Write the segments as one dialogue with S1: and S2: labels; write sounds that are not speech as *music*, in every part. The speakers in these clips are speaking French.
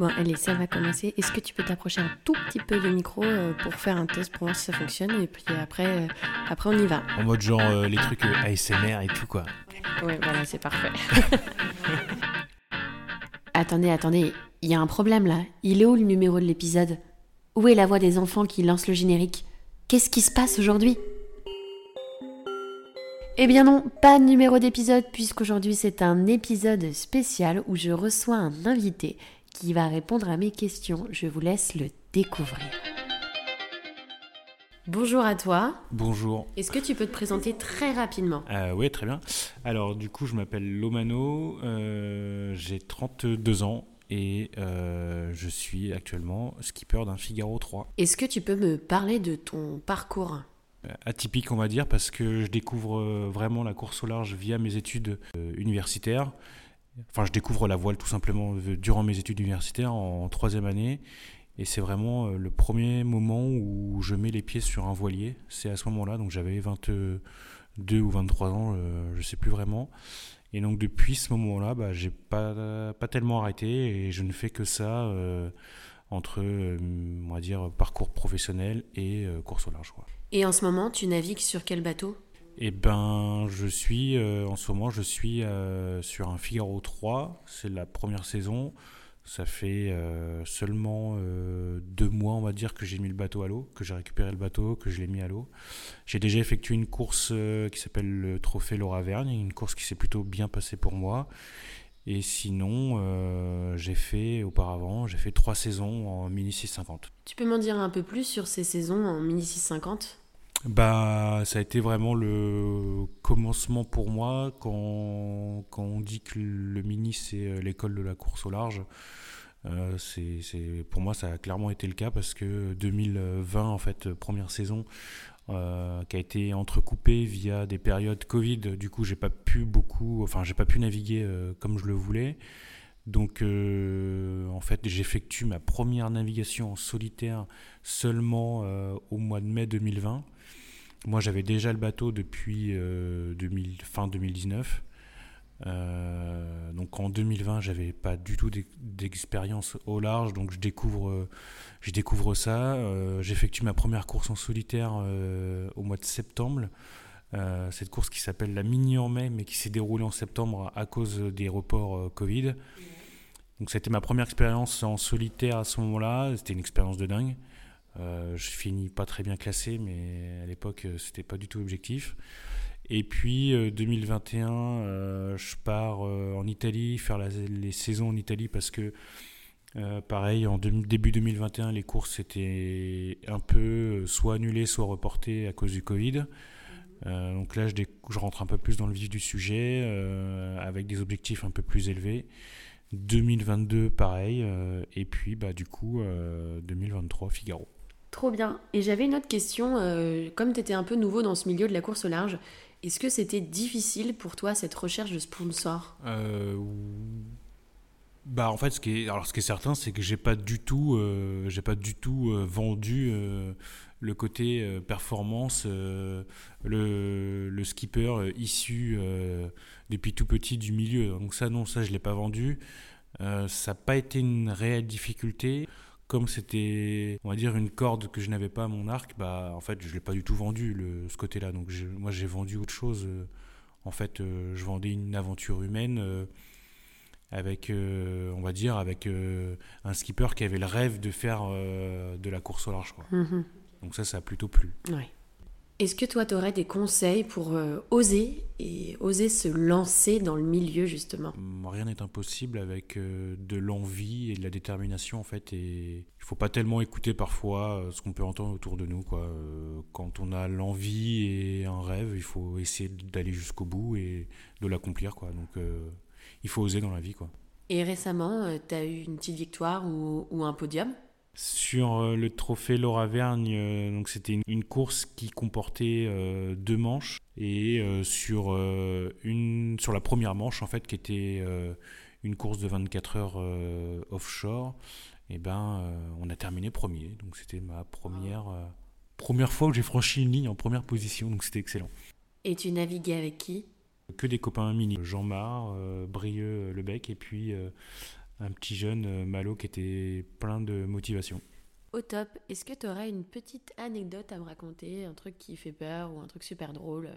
S1: Bon, allez, ça va commencer. Est-ce que tu peux t'approcher un tout petit peu du micro euh, pour faire un test pour voir si ça fonctionne Et puis après, euh, après on y va.
S2: En mode genre euh, les trucs ASMR et tout quoi.
S1: Ouais, voilà, c'est parfait. *laughs* attendez, attendez, il y a un problème là. Il est où le numéro de l'épisode? Où est la voix des enfants qui lance le générique? Qu'est-ce qui se passe aujourd'hui? Eh bien non, pas de numéro d'épisode puisqu'aujourd'hui c'est un épisode spécial où je reçois un invité qui va répondre à mes questions. Je vous laisse le découvrir. Bonjour à toi.
S2: Bonjour.
S1: Est-ce que tu peux te présenter très rapidement?
S2: Euh, oui, très bien. Alors du coup, je m'appelle Lomano, euh, j'ai 32 ans et euh, je suis actuellement skipper d'un Figaro 3.
S1: Est-ce que tu peux me parler de ton parcours?
S2: Atypique on va dire parce que je découvre vraiment la course au large via mes études universitaires. Enfin, je découvre la voile tout simplement euh, durant mes études universitaires en troisième année. Et c'est vraiment euh, le premier moment où je mets les pieds sur un voilier. C'est à ce moment-là, donc j'avais 22 ou 23 ans, euh, je sais plus vraiment. Et donc depuis ce moment-là, bah, j'ai pas, pas tellement arrêté et je ne fais que ça entre, on va dire, parcours professionnel et euh, course au large.
S1: Et en ce moment, tu navigues sur quel bateau?
S2: Eh ben, je suis euh, en ce moment, je suis euh, sur un Figaro 3. C'est la première saison. Ça fait euh, seulement deux mois, on va dire, que j'ai mis le bateau à l'eau, que j'ai récupéré le bateau, que je l'ai mis à l'eau. J'ai déjà effectué une course qui s'appelle le Trophée Laura Vergne, une course qui s'est plutôt bien passée pour moi. Et sinon, j'ai fait auparavant, j'ai fait trois saisons en mini 650.
S1: Tu peux m'en dire un peu plus sur ces saisons en mini 650
S2: Bah, ça a été vraiment le commencement pour moi quand, quand on dit que le mini c'est euh, l'école de la course au large. Euh, c'est, pour moi, ça a clairement été le cas parce que 2020, en fait, euh, première saison, qui a été entrecoupée via des périodes Covid. Du coup, j'ai pas pu beaucoup, enfin, j'ai pas pu naviguer comme je le voulais. Donc, en fait, j'effectue ma première navigation en solitaire seulement au mois de mai 2020. Moi, j'avais déjà le bateau depuis euh, 2000 fin 2019. Euh, donc en 2020, j'avais pas du tout d'ex- d'expérience au large, donc je découvre, euh, je découvre ça. Euh, J'effectue ma première course en solitaire au mois de septembre. Cette course qui s'appelle la Mini en mai, mais qui s'est déroulée en septembre à cause des reports Covid. Donc c'était ma première expérience en solitaire à ce moment-là. C'était une expérience de dingue. Euh, je finis pas très bien classé, mais à l'époque, euh, c'était pas du tout objectif. Et puis euh, 2021, euh, je pars en Italie, faire les saisons en Italie parce que, pareil, en début 2021, les courses étaient un peu soit annulées, soit reportées à cause du Covid. Donc là, je, je rentre un peu plus dans le vif du sujet, avec des objectifs un peu plus élevés. 2022, pareil. et puis, bah, du coup, euh, 2023, Figaro.
S1: Trop bien. Et j'avais une autre question. euh, comme tu étais un peu nouveau dans ce milieu de la course au large, est-ce que c'était difficile pour toi cette recherche de sponsors?
S2: Euh, bah en fait ce qui est alors ce qui est certain c'est que j'ai pas du tout euh, j'ai pas du tout vendu le côté performance le, le skipper issu depuis tout petit du milieu donc ça non ça je l'ai pas vendu ça n'a pas été une réelle difficulté comme c'était on va dire une corde que je n'avais pas à mon arc bah en fait je l'ai pas du tout vendu le, ce côté là donc moi j'ai vendu autre chose euh, en fait euh, je vendais une aventure humaine euh, avec, euh, on va dire, avec un skipper qui avait le rêve de faire de la course au large. Quoi.
S1: Mhm.
S2: Donc ça, ça a plutôt plu.
S1: Ouais. Est-ce que toi, tu aurais des conseils pour euh, oser et oser se lancer dans le milieu, justement?
S2: Rien n'est impossible avec euh, de l'envie et de la détermination, en fait. Et il faut pas tellement écouter parfois euh, ce qu'on peut entendre autour de nous. Quoi. Quand on a l'envie et un rêve, il faut essayer d'aller jusqu'au bout et de l'accomplir. Quoi. Donc il faut oser dans la vie. Quoi.
S1: Et récemment, tu as eu une petite victoire ou, ou un podium?
S2: Sur euh, le trophée Laura Vergne, euh, donc c'était une, une course qui comportait euh, deux manches et euh, sur euh, une sur la première manche en fait qui était une course de 24 heures offshore, et ben euh, on a terminé premier. Donc c'était ma première euh, première fois où j'ai franchi une ligne en première position, donc c'était excellent.
S1: Et tu naviguais avec qui?
S2: Que des copains mini, Jean-Marc, Brieux, Lebec et puis un petit jeune malo qui était plein de motivation.
S1: Au top, est-ce que tu aurais une petite anecdote à me raconter, un truc qui fait peur ou un truc super drôle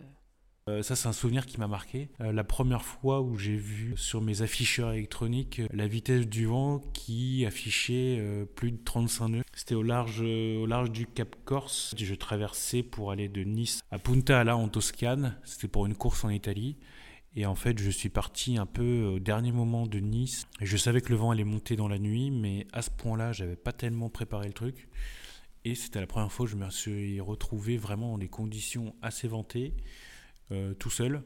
S2: euh, ça, c'est un souvenir qui m'a marqué. Euh, la première fois où j'ai vu sur mes afficheurs électroniques euh, la vitesse du vent qui affichait plus de 35 nœuds. C'était au large, au large du Cap Corse. Je traversais pour aller de Nice à Punta Ala en Toscane. C'était pour une course en Italie. Et en fait, je suis parti un peu au dernier moment de Nice. Je savais que le vent allait monter dans la nuit, mais à ce point-là, j'avais pas tellement préparé le truc. Et c'était la première fois que je me suis retrouvé vraiment dans des conditions assez ventées. Euh, tout seul.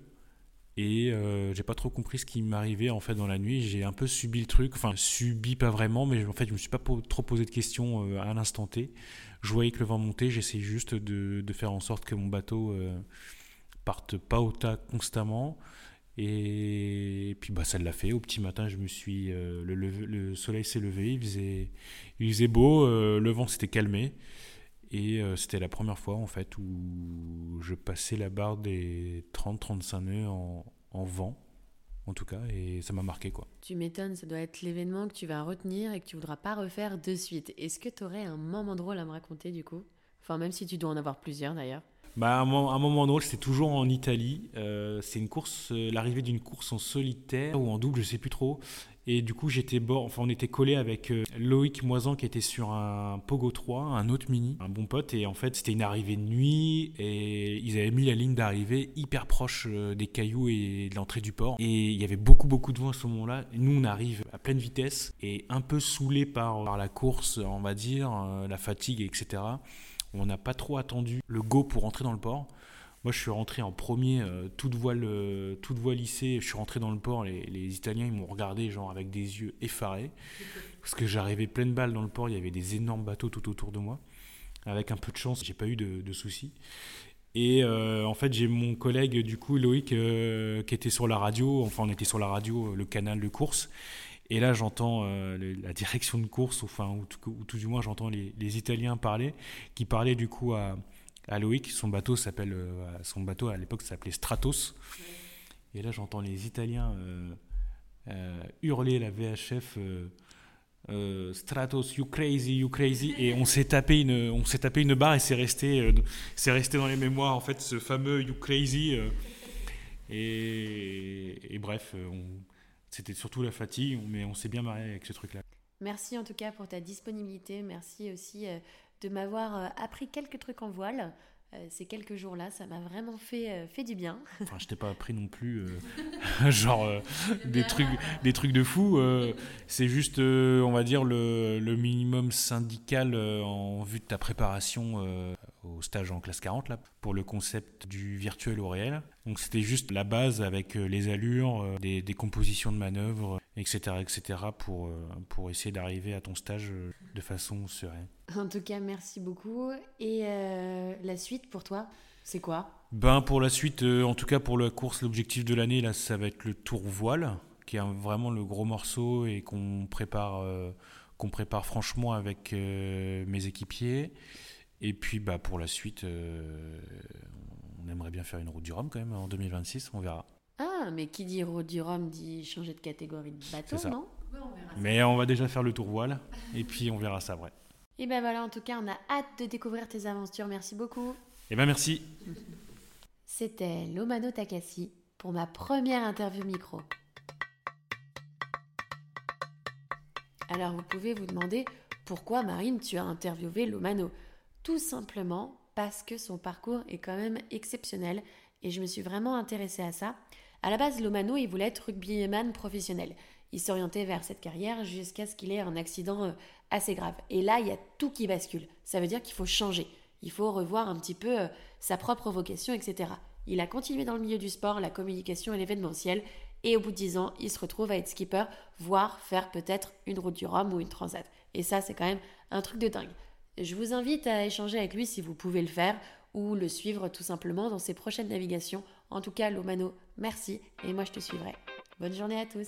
S2: Et euh, j'ai pas trop compris ce qui m'arrivait en fait dans la nuit. J'ai un peu subi le truc, enfin subi pas vraiment, mais en fait je me suis pas trop posé de questions euh, à l'instant T. Je voyais que le vent montait, j'essayais juste de, faire en sorte que mon bateau parte pas au tas constamment. Et, puis bah ça l'a fait. Au petit matin, je me suis le, le, soleil s'est levé, il faisait, il faisait beau, le vent s'était calmé. Et euh, c'était la première fois en fait où je passais la barre des 30-35 nœuds en, en, vent, en tout cas, et ça m'a marqué quoi.
S1: Tu m'étonnes, ça doit être l'événement que tu vas retenir et que tu voudras pas refaire de suite. Est-ce que tu aurais un moment drôle à me raconter du coup? Enfin, même si tu dois en avoir plusieurs d'ailleurs.
S2: Bah, un, moment drôle, c'était toujours en Italie. Euh, c'est une course, euh, l'arrivée d'une course en solitaire ou en double, je sais plus trop. Et du coup, j'étais enfin, on était collé avec euh, Loïc Moisan qui était sur un Pogo 3, un autre mini, un bon pote. Et en fait, c'était une arrivée de nuit et ils avaient mis la ligne d'arrivée hyper proche des cailloux et de l'entrée du port. Et il y avait beaucoup, beaucoup de vent à ce moment-là. Nous, on arrive à pleine vitesse et un peu saoulé par la course, on va dire, la fatigue, etc. On n'a pas trop attendu le go pour rentrer dans le port. Moi, je suis rentré en premier, euh, toute, voile, euh, toute voile lissée. Je suis rentré dans le port. Les, Italiens, ils m'ont regardé genre avec des yeux effarés. Parce que j'arrivais pleine balle dans le port. Il y avait des énormes bateaux tout autour de moi. Avec un peu de chance, j'ai pas eu de, soucis. Et euh, en fait, j'ai mon collègue, du coup, Loïc, qui était sur la radio. Enfin, on était sur la radio, le canal de course. Et là, j'entends euh, la direction de course, enfin, ou, tout, du moins, j'entends les, Italiens parler, qui parlaient du coup à, à Loïc. Son bateau s'appelle, euh, son bateau à l'époque s'appelait Stratos. Et là, j'entends les Italiens euh, hurler la VHF. Stratos, you crazy, you crazy, et on s'est tapé une, on s'est tapé une barre et c'est resté, c'est resté dans les mémoires en fait ce fameux you crazy. et, et, bref, on, c'était surtout la fatigue, mais on s'est bien marré avec ce truc-là.
S1: Merci en tout cas pour ta disponibilité. Merci aussi euh, de m'avoir euh, appris quelques trucs en voile. Euh, ces quelques jours-là, ça m'a vraiment fait, fait du bien. *laughs*
S2: Enfin, je t'ai pas appris non plus, *laughs* genre des trucs, des trucs de fou. c'est juste, on va dire le, le minimum syndical en vue de ta préparation au stage en classe 40 là, pour le concept du virtuel au réel. Donc c'était juste la base avec euh, les allures, euh, des, des compositions de manœuvres, etc. etc. pour, euh, pour essayer d'arriver à ton stage de façon sereine.
S1: En tout cas, merci beaucoup. Et la suite pour toi, c'est quoi?
S2: Ben pour la suite, en tout cas pour la course, l'objectif de l'année, là, ça va être le tour voile, qui est vraiment le gros morceau et qu'on prépare, qu'on prépare franchement avec mes équipiers. Et puis bah, pour la suite, euh, on aimerait bien faire une route du Rhum quand même en 2026, on verra.
S1: Ah, mais qui dit route du Rhum dit changer de catégorie de bateau, non?
S2: Mais on va déjà faire le tour voile, et puis on verra ça, vrai.
S1: Et ben voilà, en tout cas, on a hâte de découvrir tes aventures. Merci beaucoup.
S2: Et ben merci.
S1: C'était Lomano Takasi pour ma première interview micro. Alors vous pouvez vous demander pourquoi Marine tu as interviewé Lomano? Tout simplement parce que son parcours est quand même exceptionnel et je me suis vraiment intéressée à ça. À la base, Lomano, il voulait être rugbyman professionnel. Il s'orientait vers cette carrière jusqu'à ce qu'il ait un accident euh, assez grave. Et là, il y a tout qui bascule. Ça veut dire qu'il faut changer. Il faut revoir un petit peu euh, sa propre vocation, etc. Il a continué dans le milieu du sport, la communication et l'événementiel. Et au bout de 10 ans, il se retrouve à être skipper, voire faire peut-être une route du Rhum ou une transat. Et ça, c'est quand même un truc de dingue. Je vous invite à échanger avec lui si vous pouvez le faire ou le suivre tout simplement dans ses prochaines navigations. En tout cas, Lomano, merci et moi je te suivrai. Bonne journée à tous.